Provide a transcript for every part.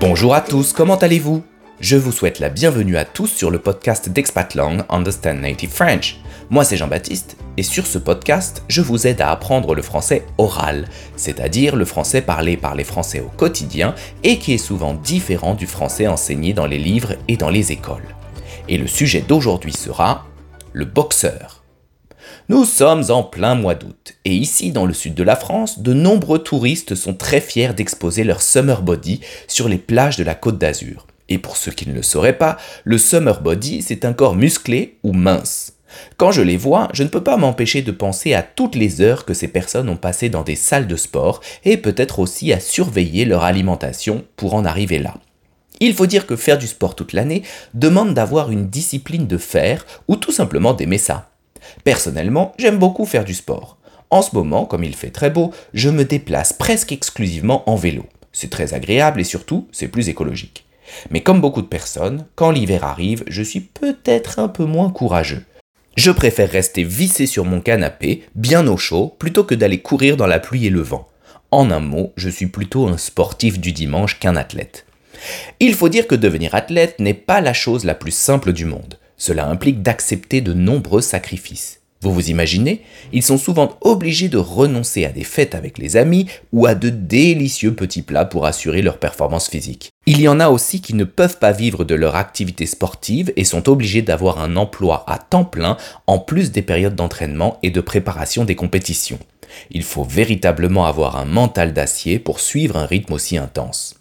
Bonjour à tous, comment allez-vous? Je vous souhaite la bienvenue à tous sur le podcast d'Expatlang Understand Native French. Moi c'est Jean-Baptiste et sur ce podcast, je vous aide à apprendre le français oral, c'est-à-dire le français parlé par les Français au quotidien et qui est souvent différent du français enseigné dans les livres et dans les écoles. Et le sujet d'aujourd'hui sera le boxeur. Nous sommes en plein mois d'août, et ici dans le sud de la France, de nombreux touristes sont très fiers d'exposer leur summer body sur les plages de la côte d'Azur. Et pour ceux qui ne le sauraient pas, le summer body, c'est un corps musclé ou mince. Quand je les vois, je ne peux pas m'empêcher de penser à toutes les heures que ces personnes ont passées dans des salles de sport et peut-être aussi à surveiller leur alimentation pour en arriver là. Il faut dire que faire du sport toute l'année demande d'avoir une discipline de fer ou tout simplement d'aimer ça. Personnellement, j'aime beaucoup faire du sport. En ce moment, comme il fait très beau, je me déplace presque exclusivement en vélo. C'est très agréable et surtout, c'est plus écologique. Mais comme beaucoup de personnes, quand l'hiver arrive, je suis peut-être un peu moins courageux. Je préfère rester vissé sur mon canapé, bien au chaud, plutôt que d'aller courir dans la pluie et le vent. En un mot, je suis plutôt un sportif du dimanche qu'un athlète. Il faut dire que devenir athlète n'est pas la chose la plus simple du monde. Cela implique d'accepter de nombreux sacrifices. Vous vous imaginez Ils sont souvent obligés de renoncer à des fêtes avec les amis ou à de délicieux petits plats pour assurer leur performance physique. Il y en a aussi qui ne peuvent pas vivre de leur activité sportive et sont obligés d'avoir un emploi à temps plein en plus des périodes d'entraînement et de préparation des compétitions. Il faut véritablement avoir un mental d'acier pour suivre un rythme aussi intense.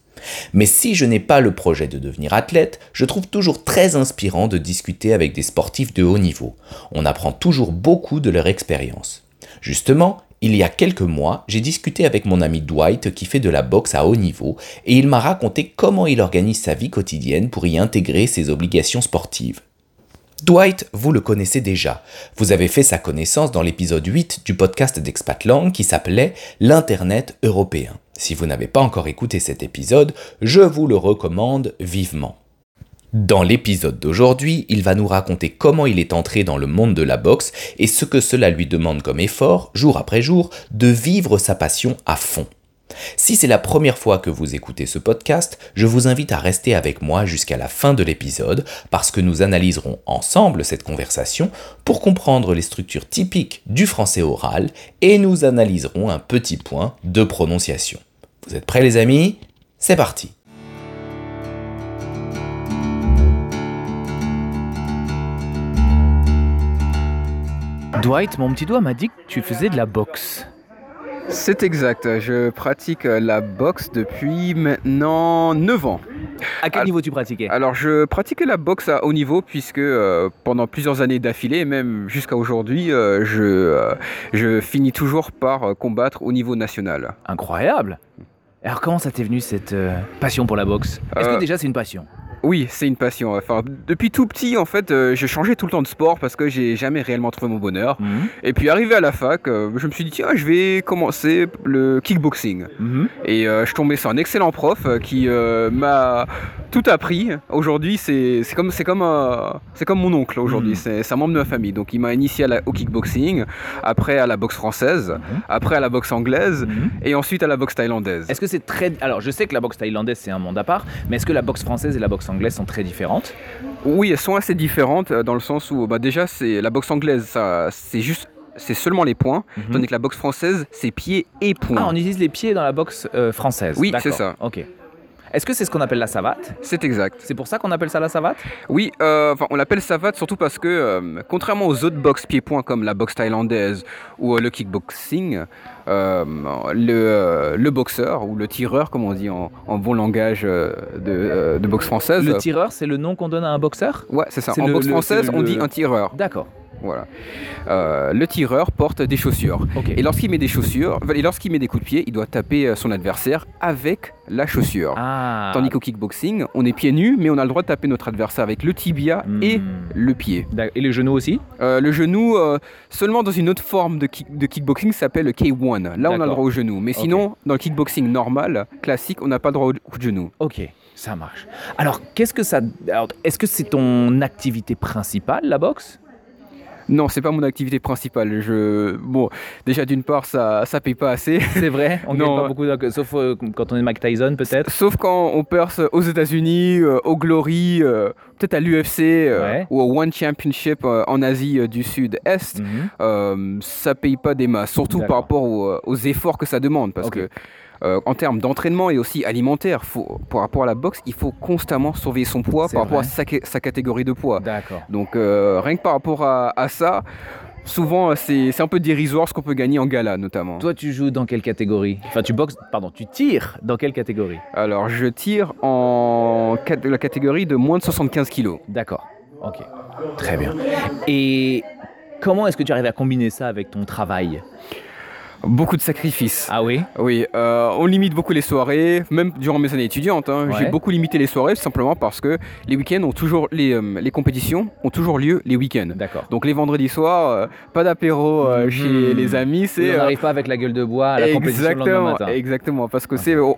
Mais si je n'ai pas le projet de devenir athlète, je trouve toujours très inspirant de discuter avec des sportifs de haut niveau. On apprend toujours beaucoup de leur expérience. Justement, il y a quelques mois, j'ai discuté avec mon ami Dwight qui fait de la boxe à haut niveau et il m'a raconté comment il organise sa vie quotidienne pour y intégrer ses obligations sportives. Dwight, vous le connaissez déjà. Vous avez fait sa connaissance dans l'épisode 8 du podcast d'Expatlang qui s'appelait L'Internet européen. Si vous n'avez pas encore écouté cet épisode, je vous le recommande vivement. Dans l'épisode d'aujourd'hui, il va nous raconter comment il est entré dans le monde de la boxe et ce que cela lui demande comme effort, jour après jour, de vivre sa passion à fond. Si c'est la première fois que vous écoutez ce podcast, je vous invite à rester avec moi jusqu'à la fin de l'épisode parce que nous analyserons ensemble cette conversation pour comprendre les structures typiques du français oral et nous analyserons un petit point de prononciation. Vous êtes prêts les amis? C'est parti Dwight, mon petit doigt m'a dit que tu faisais de la boxe. C'est exact, je pratique la boxe depuis maintenant 9 ans. À quel niveau tu pratiquais? Alors je pratiquais la boxe à haut niveau puisque euh, pendant plusieurs années d'affilée, même jusqu'à aujourd'hui, euh, je, euh, je finis toujours par combattre au niveau national. Incroyable Alors comment ça t'est venu cette passion pour la boxe? Est-ce que déjà c'est une passion? Oui, c'est une passion. Enfin, depuis tout petit, en fait, euh, je changeais tout le temps de sport parce que j'ai jamais réellement trouvé mon bonheur. Mhm. Et puis, arrivé à la fac, euh, je me suis dit, tiens, je vais commencer le kickboxing. Mhm. Et euh, je tombais sur un excellent prof qui m'a tout appris. Aujourd'hui, c'est comme, c'est comme, c'est comme mon oncle aujourd'hui. Mhm. C'est un membre de ma famille. Donc, il m'a initié à la- au kickboxing, après à la boxe française, après à la boxe anglaise Mhm. et ensuite à la boxe thaïlandaise. Est-ce que c'est très... Alors je sais que la boxe thaïlandaise c'est un monde à part, mais est-ce que la boxe française et la boxe anglaise sont très différentes? Oui, elles sont assez différentes euh, dans le sens où bah, déjà c'est la boxe anglaise, c'est juste c'est seulement les points, Mhm. tandis que la boxe française c'est pieds et poings. Ah, on utilise les pieds dans la boxe euh, française Oui, c'est ça. Ok. Est-ce que c'est ce qu'on appelle la savate C'est exact. C'est pour ça qu'on appelle ça la savate Oui, euh, enfin, on l'appelle savate surtout parce que euh, contrairement aux autres boxes pieds-poings comme la boxe thaïlandaise ou euh, le kickboxing, le, le boxeur ou le tireur comme on dit en, en bon langage de, de boxe française. Le tireur c'est le nom qu'on donne à un boxeur Ouais, c'est ça. En le- boxe française, on dit un tireur. D'accord. Voilà. Euh, le tireur porte des chaussures. Et lorsqu'il met des chaussures, et lorsqu'il met des coups de pied, il doit taper euh, son adversaire avec la chaussure. Ah. Tandis qu'au kickboxing, on est pieds nus, mais on a le droit de taper notre adversaire avec le tibia et Hmm. le pied. Et les genoux aussi? Euh, le genou, euh, seulement dans une autre forme de, kick- de kickboxing, s'appelle le K1. Là, on a le droit au genou. Mais sinon, dans le kickboxing normal, classique, on n'a pas le droit au au genou. Ok, ça marche. Alors, qu'est-ce que ça. alors, Est-ce que c'est ton activité principale, la boxe? Non, c'est pas mon activité principale. Je... Bon, déjà d'une part, ça, ça paye pas assez. C'est vrai On gagne Non. pas beaucoup, donc, sauf euh, quand on est Mike Tyson peut-être Sauf quand on perce aux États-Unis, euh, au Glory, euh, peut-être à l'UFC Ouais. ou au One Championship en Asie du Sud-Est. Mhm. euh, ça paye pas des masses, surtout par rapport aux, aux efforts que ça demande. Parce que euh, en termes d'entraînement et aussi alimentaire, faut, par rapport à la boxe, il faut constamment surveiller son poids par rapport à sa, ca- sa catégorie de poids. D'accord. Donc euh, rien que par rapport à, à ça, souvent euh, c'est un peu dérisoire ce qu'on peut gagner en gala notamment. Toi, tu joues dans quelle catégorie? Enfin, tu boxes, pardon, tu tires dans quelle catégorie? Alors je tire en la catégorie de moins de 75 kilos. D'accord. Ok. Très bien. Et comment est-ce que tu arrives à combiner ça avec ton travail? Beaucoup de sacrifices. Ah oui Oui, euh, on limite beaucoup les soirées, même durant mes années étudiantes. hein, J'ai beaucoup limité les soirées simplement parce que les week-ends ont toujours les, euh, les compétitions ont toujours lieu les week-ends. D'accord. Donc les vendredis soirs, euh, pas d'apéro Mhm. chez les amis, c'est on n'arrive pas avec la gueule de bois à la compétition le lendemain exactement, matin. exactement, parce que c'est on,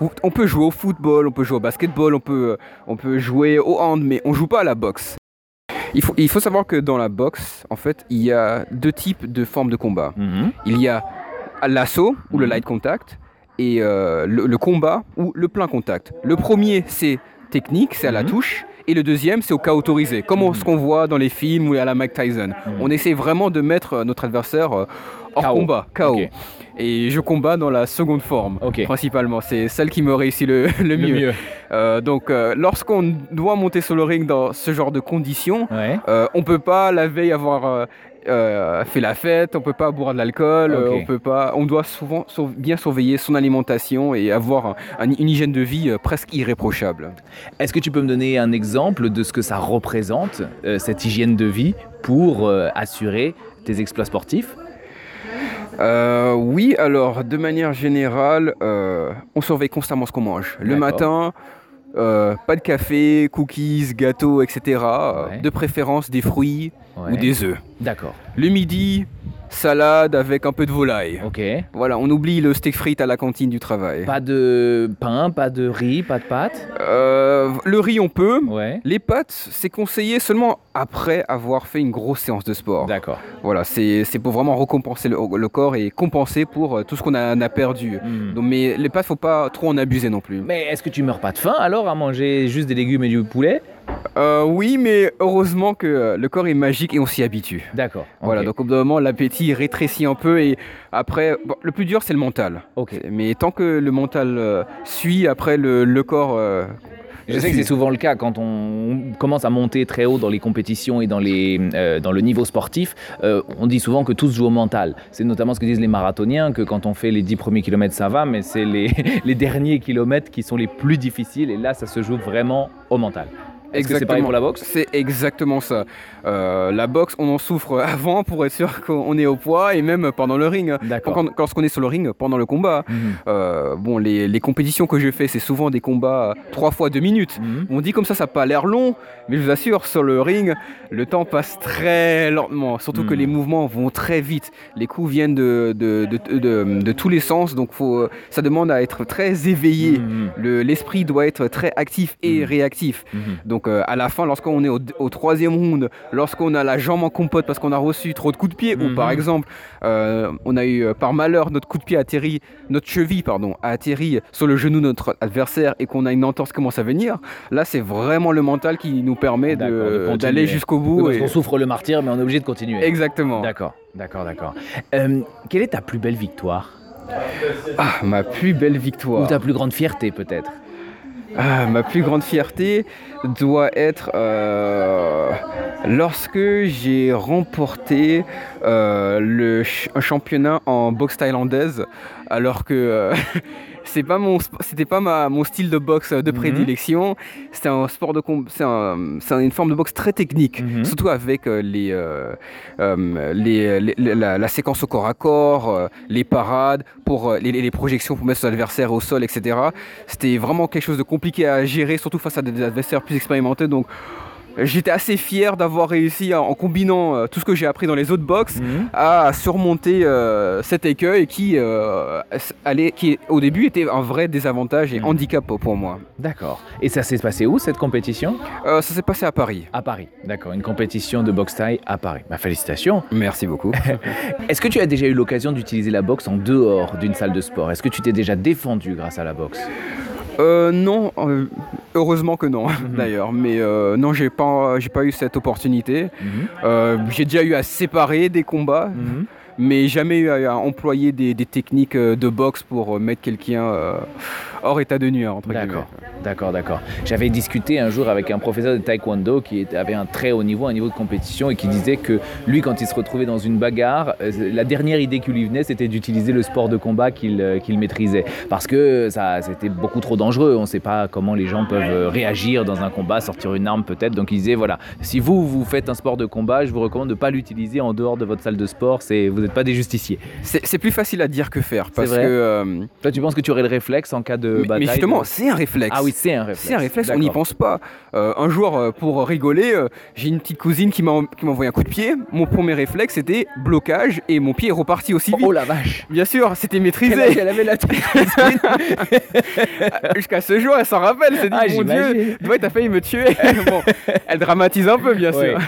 on- on peut jouer au football, on peut jouer au basketball, on peut on peut jouer au hand, mais on joue pas à la boxe. Il faut, il faut savoir que dans la boxe, en fait, il y a deux types de formes de combat. Mhm. Il y a l'assaut ou le Mhm. light contact et euh, le, le combat ou le plein contact. Le premier, c'est technique, c'est à la Mhm. touche. Et le deuxième, c'est au cas autorisé, comme on- Mhm. ce qu'on voit dans les films ou à la Mike Tyson. On essaie vraiment de mettre euh, notre adversaire euh, hors KO. combat, KO. Et je combats dans la seconde forme, principalement. C'est celle qui me réussit le, le Le mieux. mieux. Euh, donc, euh, lorsqu'on doit monter sur le ring dans ce genre de conditions, Ouais. euh, on peut pas la veille avoir euh, fait la fête, on peut pas boire de l'alcool, euh, on peut pas, on doit souvent sur- bien surveiller son alimentation et avoir un- un- une hygiène de vie euh, presque irréprochable. Est-ce que tu peux me donner un exemple de ce que ça représente, euh, cette hygiène de vie, pour assurer tes exploits sportifs? Euh, oui, alors de manière générale, euh, on surveille constamment ce qu'on mange. Le matin, euh, pas de café, cookies, gâteaux, etc. Ouais. De préférence des fruits Ouais. ou des œufs. D'accord. Le midi, salade avec un peu de volaille. Ok. Voilà, on oublie le steak frites à la cantine du travail. Pas de pain, pas de riz, pas de pâtes? Euh, le riz, on peut. Ouais. Les pâtes, c'est conseillé seulement après avoir fait une grosse séance de sport. D'accord. Voilà, c'est pour vraiment récompenser le, le corps et compenser pour euh, tout ce qu'on a, a perdu. Hmm. Donc, mais les pâtes, faut pas trop en abuser non plus. Mais est-ce que tu meurs pas de faim alors à manger juste des légumes et du poulet? Euh, oui, mais heureusement que euh, le corps est magique et on s'y habitue. D'accord. Voilà, donc au bout d'un moment, l'appétit rétrécit un peu et après, bon, le plus dur, c'est le mental. Ok. Mais tant que le mental euh, suit, après, le, le corps. euh, Je sais que c'est souvent le cas quand on commence à monter très haut dans les compétitions et dans, les, euh, dans le niveau sportif. euh, on dit souvent que tout se joue au mental. C'est notamment ce que disent les marathoniens, que quand on fait les 10 premiers kilomètres, ça va, mais c'est les, les derniers kilomètres qui sont les plus difficiles. Et là, ça se joue vraiment au mental. Que pareil pour la boxe C'est exactement ça. Euh, la boxe, on en souffre avant pour être sûr qu'on est au poids et même pendant le ring. D'accord. Quand- Lorsqu'on est sur le ring, pendant le combat, Mhm. euh, bon, les, les compétitions que je fais, c'est souvent des combats euh, trois fois deux minutes. Mhm. On dit comme ça, ça n'a pas l'air long, mais je vous assure, sur le ring, le temps passe très lentement. Surtout que Mhm. les mouvements vont très vite. Les coups viennent de, de, de, de- de tous les sens, donc faut, ça demande à être très éveillé. Le- L'esprit doit être très actif et réactif. Mhm. Donc euh, à la fin, lorsqu'on est au, au troisième round, lorsqu'on a la jambe en compote parce qu'on a reçu trop de coups de pied, ou Mhm. par exemple, euh, on a eu euh, par malheur notre coup de pied atterri, notre cheville pardon, a atterri sur le genou de notre adversaire et qu'on a une entorse qui commence à venir, là c'est vraiment le mental qui nous permet d'aller jusqu'au Oui, bout. parce et- qu'on souffre le martyr, mais on est obligé de continuer. Exactement. D'accord, d'accord, d'accord. Euh, quelle est ta plus belle victoire? Ah, ma plus belle victoire. Ou ta plus grande fierté peut-être? Ah, ma plus grande fierté doit être euh, lorsque j'ai remporté euh, le un championnat en boxe thaïlandaise, alors que euh, c'est pas mon, c'était pas ma, mon style de boxe de Mhm. prédilection. C'était un sport de, c'est un- c'est une forme de boxe très technique, Mhm. surtout avec euh, les, euh, euh, les, les- les- la, la séquence au corps à corps, euh, les parades pour euh, les, les projections pour mettre son adversaire au sol, etc. C'était vraiment quelque chose de compliqué à gérer, surtout face à des adversaires plus expérimentés. Donc, j'étais assez fier d'avoir réussi en combinant euh, tout ce que j'ai appris dans les autres box Mhm. à surmonter euh, cet écueil qui, euh, allait, qui au début était un vrai désavantage et Mhm. handicap pour moi. D'accord. Et ça s'est passé où cette compétition? Ça s'est passé à Paris. À Paris. D'accord. Une compétition de boxe taille à Paris. Bah, félicitations. Merci beaucoup. Est-ce que tu as déjà eu l'occasion d'utiliser la boxe en dehors d'une salle de sport? Est-ce que tu t'es déjà défendu grâce à la boxe? Euh, non, euh, heureusement que non d'ailleurs. Mais euh, non, j'ai pas, j'ai pas eu cette opportunité. Mhm. Euh, j'ai déjà eu à séparer des combats, Mhm. mais jamais eu à, à employer des, des techniques de boxe pour mettre quelqu'un hors état de nuire. entre guillemets. d'accord, d'accord. J'avais discuté un jour avec un professeur de taekwondo qui avait un très haut niveau, un niveau de compétition, et qui disait que lui, quand il se retrouvait dans une bagarre, euh, la dernière idée qui lui venait, c'était d'utiliser le sport de combat qu'il euh, qu'il maîtrisait. Parce que ça, c'était beaucoup trop dangereux. On ne sait pas comment les gens peuvent euh, réagir dans un combat, sortir une arme peut-être. Donc il disait, voilà, si vous, vous faites un sport de combat, je vous recommande de ne pas l'utiliser en dehors de votre salle de sport. Vous n'êtes pas des justiciers. C'est c'est plus facile à dire que faire parce vrai que. euh, Toi, tu penses que tu aurais le réflexe en cas de mais- bataille mais justement, de- c'est un réflexe. Ah oui, c'est un réflexe. C'est un réflexe, on n'y pense pas. Euh, un jour, euh, pour rigoler, euh, j'ai une petite cousine qui m'a envoyé un coup de pied. Mon premier réflexe, c'était blocage et mon pied est reparti aussi vite. Oh la vache Bien sûr, c'était âge maîtrisé. elle avait la tête Jusqu'à ce jour, elle s'en rappelle. Elle s'est dit, Ah, mon. Dieu, ouais, t'as failli me tuer. bon, elle dramatise un peu, bien sûr.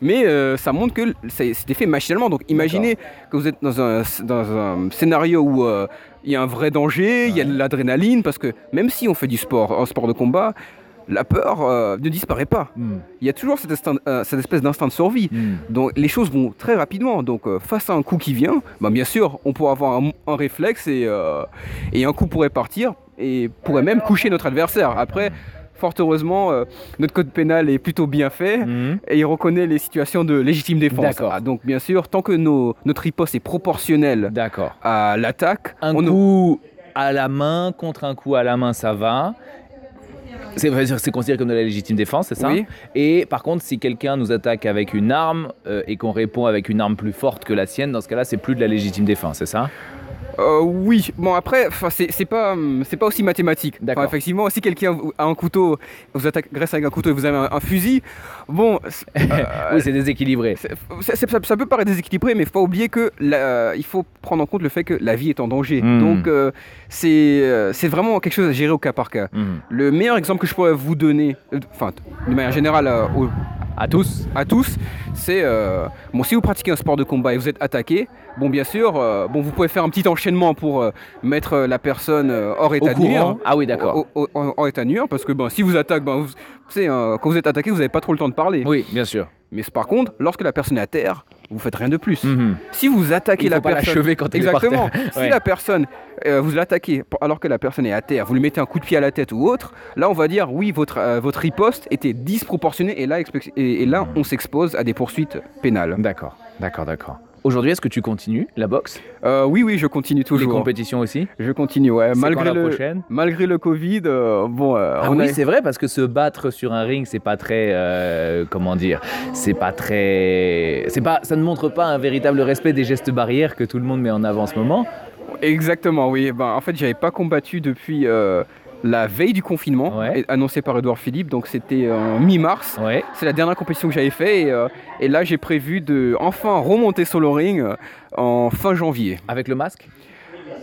Mais euh, ça montre que c'était fait machinalement. Donc imaginez que vous êtes dans un, dans un scénario où euh, il y a un vrai danger, il y a de l'adrénaline, parce que même si on fait du sport, un sport de combat, la peur euh, ne disparaît pas. Hmm, Il y a toujours cette, euh, cette espèce d'instinct de survie. hmm. Donc les choses vont très rapidement. Donc euh, face à un coup qui vient, bah, bien sûr, on pourra avoir un, un réflexe et, et un coup pourrait partir et pourrait même coucher notre adversaire. Après, fort heureusement, euh, notre code pénal est plutôt bien fait. Mhm. Et il reconnaît les situations de légitime défense. D'accord. Ah, donc bien sûr, tant que nos- notre riposte est proportionnelle à l'attaque, Un on coup à la main contre un coup à la main, ça va. C'est c'est considéré comme de la légitime défense, c'est ça Oui. Et par contre, si quelqu'un nous attaque avec une arme euh, et qu'on répond avec une arme plus forte que la sienne, dans ce cas-là, c'est plus de la légitime défense, c'est ça? Euh, oui, bon après, c'est pas, hum, c'est pas aussi mathématique. D'accord. effectivement, si quelqu'un a un couteau, vous agresse avec un couteau et vous avez un, un fusil, bon, euh, Oui, c'est déséquilibré. ça, ça peut paraître déséquilibré, mais il faut pas oublier que la- il faut prendre en compte le fait que la vie est en danger. Hmm. Donc euh, c'est euh, c'est vraiment quelque chose à gérer au cas par cas. Mhm. Le meilleur exemple que je pourrais vous donner, euh, enfin de manière générale euh, À tous à tous, c'est euh, bon si vous pratiquez un sport de combat et vous êtes attaqué, bon bien sûr, euh, bon vous pouvez faire un petit enchaînement pour euh, mettre euh, la personne euh, hors état de nuire. Ah oui, d'accord. Hors état de nuire, parce que bon, si vous attaquez, ben, vous, savez, quand vous êtes attaqué, vous n'avez pas trop le temps de parler. Oui, bien sûr. Mais par contre, lorsque la personne est à terre, vous faites rien de plus. Mhm. Si vous attaquez Il la faut pas personne, l'achever quand elle exactement. Si Ouais. la personne, euh, vous l'attaquez alors que la personne est à terre, vous lui mettez un coup de pied à la tête ou autre, là on va dire oui votre euh, votre riposte était disproportionnée et là et là on s'expose à des poursuites pénales. D'accord, d'accord, d'accord. Aujourd'hui, est-ce que tu continues la boxe? Euh, oui oui je continue Les toujours. compétitions aussi? Je continue ouais quand malgré la le prochaine? malgré le Covid euh, bon euh, Ah on oui, a- c'est vrai parce que se battre sur un ring, c'est pas très, comment dire, c'est pas très, c'est pas, ça ne montre pas un véritable respect des gestes barrières que tout le monde met en avant en ce moment. Exactement, oui. Ben, en fait, j'avais pas combattu depuis la veille du confinement, Ouais. annoncé par Edouard Philippe, donc c'était en mi-mars. Ouais. C'est la dernière compétition que j'avais fait et, euh, et là j'ai prévu de enfin remonter sur le ring euh, en fin janvier. Avec le masque?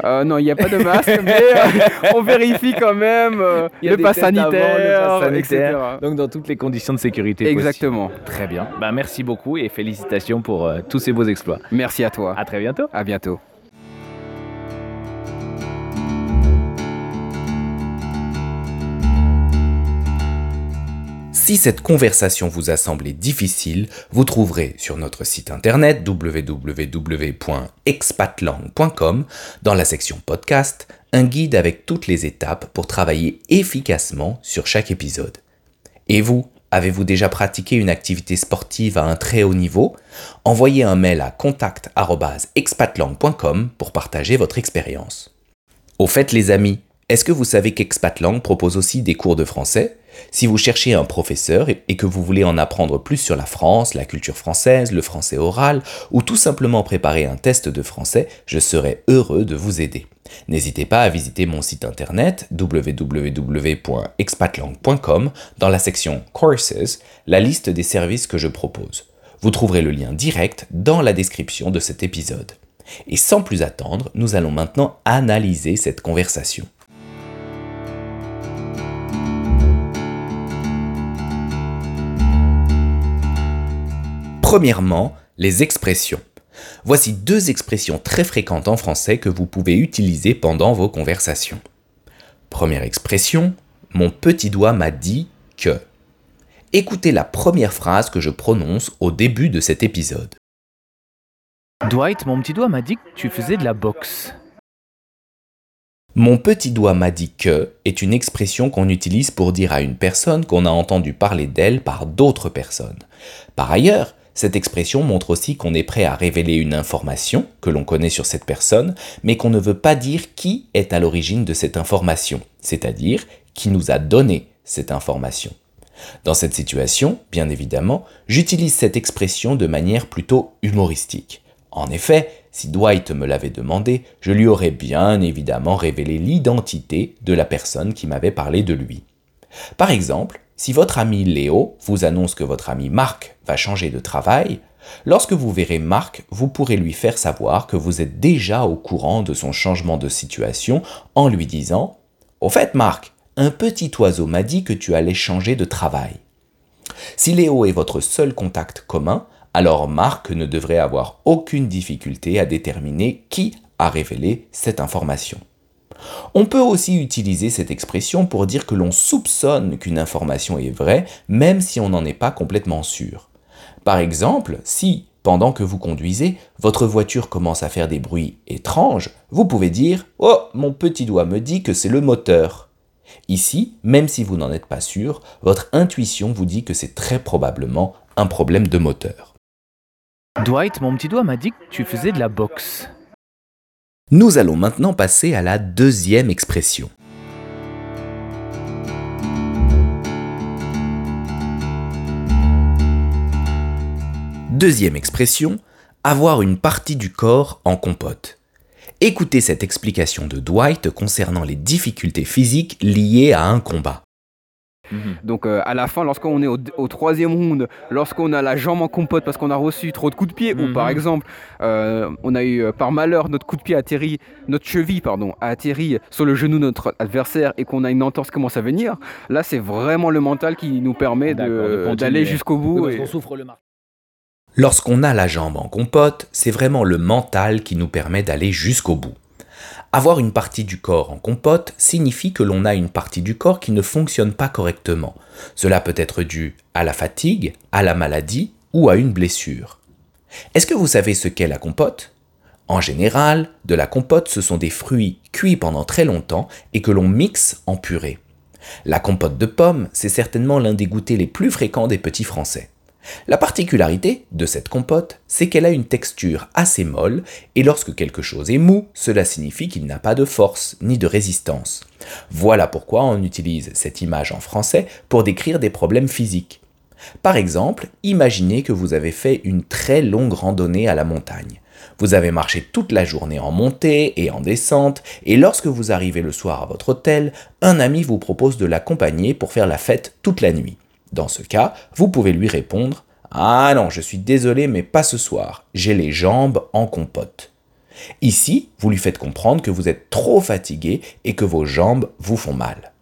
Euh, non, il n'y a pas de masque, mais euh, on vérifie quand même euh, le pass avant, sanitaire, le pass etc. sanitaire. Donc dans toutes les conditions de sécurité. Exactement. Très bien. Ben, merci beaucoup et félicitations pour euh, tous ces beaux exploits. Merci à toi. À très bientôt. À bientôt. Si cette conversation vous a semblé difficile, vous trouverez sur notre site internet www.expatlang.com, dans la section podcast, un guide avec toutes les étapes pour travailler efficacement sur chaque épisode. Et vous, avez-vous déjà pratiqué une activité sportive à un très haut niveau? Envoyez un mail à contact@expatlang.com pour partager votre expérience. Au fait les amis, est-ce que vous savez qu'Expatlang propose aussi des cours de français? Si vous cherchez un professeur et que vous voulez en apprendre plus sur la France, la culture française, le français oral, ou tout simplement préparer un test de français, je serai heureux de vous aider. N'hésitez pas à visiter mon site internet www.expatlang.com dans la section Courses, la liste des services que je propose. Vous trouverez le lien direct dans la description de cet épisode. Et sans plus attendre, nous allons maintenant analyser cette conversation. Premièrement, les expressions. Voici deux expressions très fréquentes en français que vous pouvez utiliser pendant vos conversations. Première expression, mon petit doigt m'a dit que. Écoutez la première phrase que je prononce au début de cet épisode. Dwight, mon petit doigt m'a dit que tu faisais de la boxe. Mon petit doigt m'a dit que est une expression qu'on utilise pour dire à une personne qu'on a entendu parler d'elle par d'autres personnes. Par ailleurs, cette expression montre aussi qu'on est prêt à révéler une information que l'on connaît sur cette personne, mais qu'on ne veut pas dire qui est à l'origine de cette information, c'est-à-dire qui nous a donné cette information. Dans cette situation, bien évidemment, j'utilise cette expression de manière plutôt humoristique. En effet, si Dwight me l'avait demandé, je lui aurais bien évidemment révélé l'identité de la personne qui m'avait parlé de lui. Par exemple, si votre ami Léo vous annonce que votre ami Marc va changer de travail, lorsque vous verrez Marc, vous pourrez lui faire savoir que vous êtes déjà au courant de son changement de situation en lui disant Au fait, Marc, un petit oiseau m'a dit que tu allais changer de travail. Si Léo est votre seul contact commun, alors Marc ne devrait avoir aucune difficulté à déterminer qui a révélé cette information. On peut aussi utiliser cette expression pour dire que l'on soupçonne qu'une information est vraie, même si on n'en est pas complètement sûr. Par exemple, si, pendant que vous conduisez, votre voiture commence à faire des bruits étranges, vous pouvez dire ⁇ Oh, mon petit doigt me dit que c'est le moteur !⁇ Ici, même si vous n'en êtes pas sûr, votre intuition vous dit que c'est très probablement un problème de moteur. Dwight, mon petit doigt m'a dit que tu faisais de la boxe. Nous allons maintenant passer à la deuxième expression. Deuxième expression, avoir une partie du corps en compote. Écoutez cette explication de Dwight concernant les difficultés physiques liées à un combat. Mhm. Donc euh, à la fin, lorsqu'on est au, troisième round, lorsqu'on a la jambe en compote parce qu'on a reçu trop de coups de pied, ou par mhm. exemple, euh, on a eu euh, par malheur notre coup de pied atterri, notre cheville pardon, a atterri sur le genou de notre adversaire et qu'on a une entorse qui commence à venir, là c'est vraiment le mental qui nous permet d'aller jusqu'au bout. et... souffre le Lorsqu'on a la jambe en compote, c'est vraiment le mental qui nous permet d'aller jusqu'au bout. Avoir une partie du corps en compote signifie que l'on a une partie du corps qui ne fonctionne pas correctement. Cela peut être dû à la fatigue, à la maladie ou à une blessure. Est-ce que vous savez ce qu'est la compote? En général, de la compote, ce sont des fruits cuits pendant très longtemps et que l'on mixe en purée. La compote de pommes, c'est certainement l'un des goûters les plus fréquents des petits Français. La particularité de cette compote, c'est qu'elle a une texture assez molle, et lorsque quelque chose est mou, cela signifie qu'il n'a pas de force ni de résistance. Voilà pourquoi on utilise cette image en français pour décrire des problèmes physiques. Par exemple, imaginez que vous avez fait une très longue randonnée à la montagne. Vous avez marché toute la journée en montée et en descente, et lorsque vous arrivez le soir à votre hôtel, un ami vous propose de l'accompagner pour faire la fête toute la nuit. Dans ce cas, vous pouvez lui répondre Ah non, je suis désolé, mais pas ce soir, j'ai les jambes en compote. Ici, vous lui faites comprendre que vous êtes trop fatigué et que vos jambes vous font mal.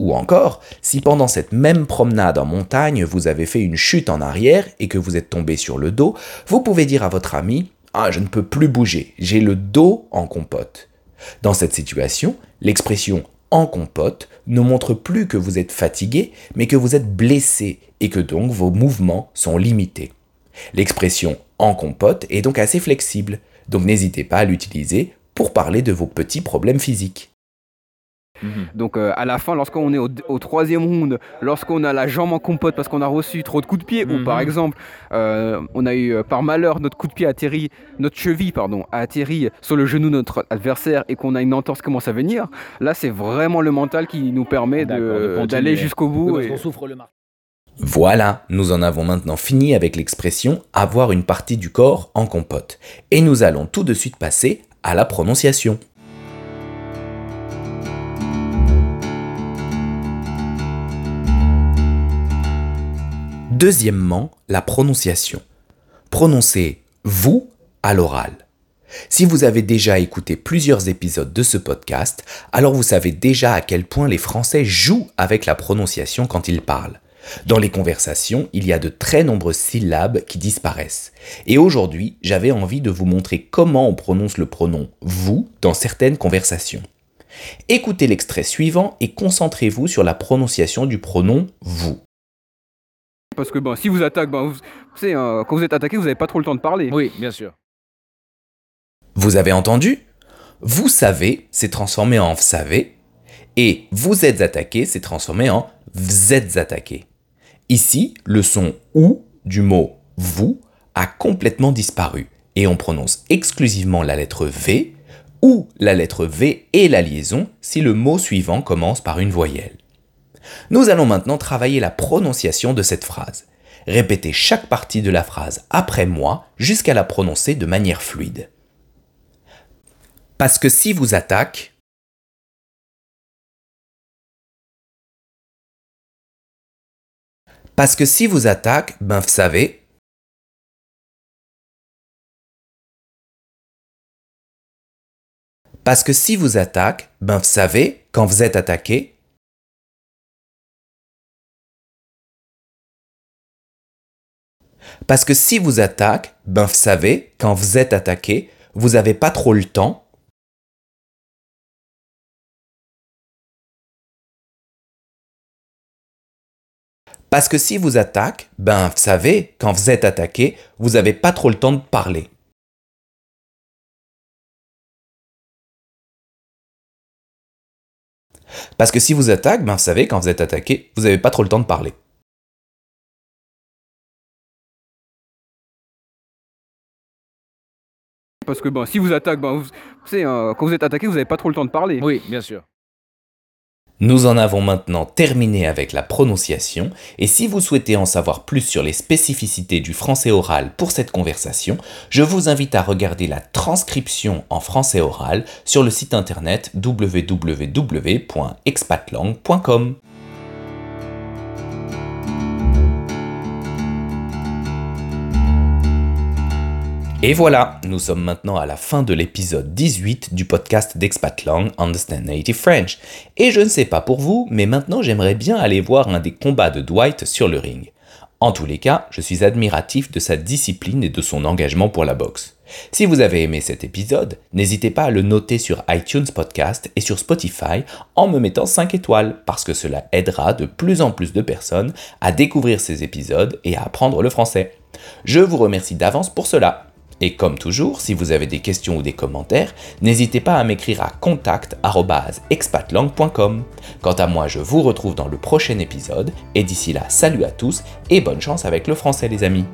Ou encore, si pendant cette même promenade en montagne, vous avez fait une chute en arrière et que vous êtes tombé sur le dos, vous pouvez dire à votre ami Ah, je ne peux plus bouger, j'ai le dos en compote. Dans cette situation, l'expression en compote ne montre plus que vous êtes fatigué, mais que vous êtes blessé et que donc vos mouvements sont limités. L'expression en compote est donc assez flexible, donc n'hésitez pas à l'utiliser pour parler de vos petits problèmes physiques. Mhm. Donc euh, à la fin, lorsqu'on est au, troisième round, lorsqu'on a la jambe en compote parce qu'on a reçu trop de coups de pied, ou par mhm. exemple, euh, on a eu euh, par malheur notre coup de pied atterri, notre cheville pardon, a atterri sur le genou de notre adversaire et qu'on a une entorse qui commence à venir, là c'est vraiment le mental qui nous permet d'aller jusqu'au bout. et... souffre le Voilà, nous en avons maintenant fini avec l'expression avoir une partie du corps en compote. Et nous allons tout de suite passer à la prononciation. Deuxièmement, la prononciation. Prononcez vous à l'oral. Si vous avez déjà écouté plusieurs épisodes de ce podcast, alors vous savez déjà à quel point les Français jouent avec la prononciation quand ils parlent. Dans les conversations, il y a de très nombreuses syllabes qui disparaissent. Et aujourd'hui, j'avais envie de vous montrer comment on prononce le pronom vous dans certaines conversations. Écoutez l'extrait suivant et concentrez-vous sur la prononciation du pronom vous. Parce que bon, si vous attaquez, bon, vous, savez, euh, quand vous êtes attaqué, vous n'avez pas trop le temps de parler. Oui, bien sûr. Vous avez entendu? Vous savez s'est transformé en vous savez et vous êtes attaqué s'est transformé en vous êtes attaqué. Ici, le son ou du mot vous a complètement disparu et on prononce exclusivement la lettre V ou la lettre V et la liaison si le mot suivant commence par une voyelle. Nous allons maintenant travailler la prononciation de cette phrase. Répétez chaque partie de la phrase après moi jusqu'à la prononcer de manière fluide. Parce que si vous attaque, Parce que si vous attaque, ben vous savez. Parce que si vous attaque, ben vous savez, quand vous êtes attaqué. Parce que si vous attaque, ben vous savez, quand vous êtes attaqué, vous n'avez pas trop le temps Parce que si vous attaque, ben, vous savez, quand vous êtes attaqué, vous n'avez pas trop le temps de parler. Parce que si vous attaque, ben, vous savez, quand vous êtes attaqué, vous n'avez pas trop le temps de parler. Parce que bon, si vous attaquez, ben, vous, savez, euh, quand vous êtes attaqué, vous n'avez pas trop le temps de parler. Oui, bien sûr. Nous en avons maintenant terminé avec la prononciation et si vous souhaitez en savoir plus sur les spécificités du français oral pour cette conversation, je vous invite à regarder la transcription en français oral sur le site internet www.expatlang.com. Et voilà, nous sommes maintenant à la fin de l'épisode 18 du podcast d'Expatlang Understand Native French. Et je ne sais pas pour vous, mais maintenant j'aimerais bien aller voir un des combats de Dwight sur le ring. En tous les cas, je suis admiratif de sa discipline et de son engagement pour la boxe. Si vous avez aimé cet épisode, n'hésitez pas à le noter sur iTunes Podcast et sur Spotify en me mettant 5 étoiles parce que cela aidera de plus en plus de personnes à découvrir ces épisodes et à apprendre le français. Je vous remercie d'avance pour cela. Et comme toujours, si vous avez des questions ou des commentaires, n'hésitez pas à m'écrire à contact.expatlang.com. Quant à moi, je vous retrouve dans le prochain épisode, et d'ici là, salut à tous et bonne chance avec le français les amis.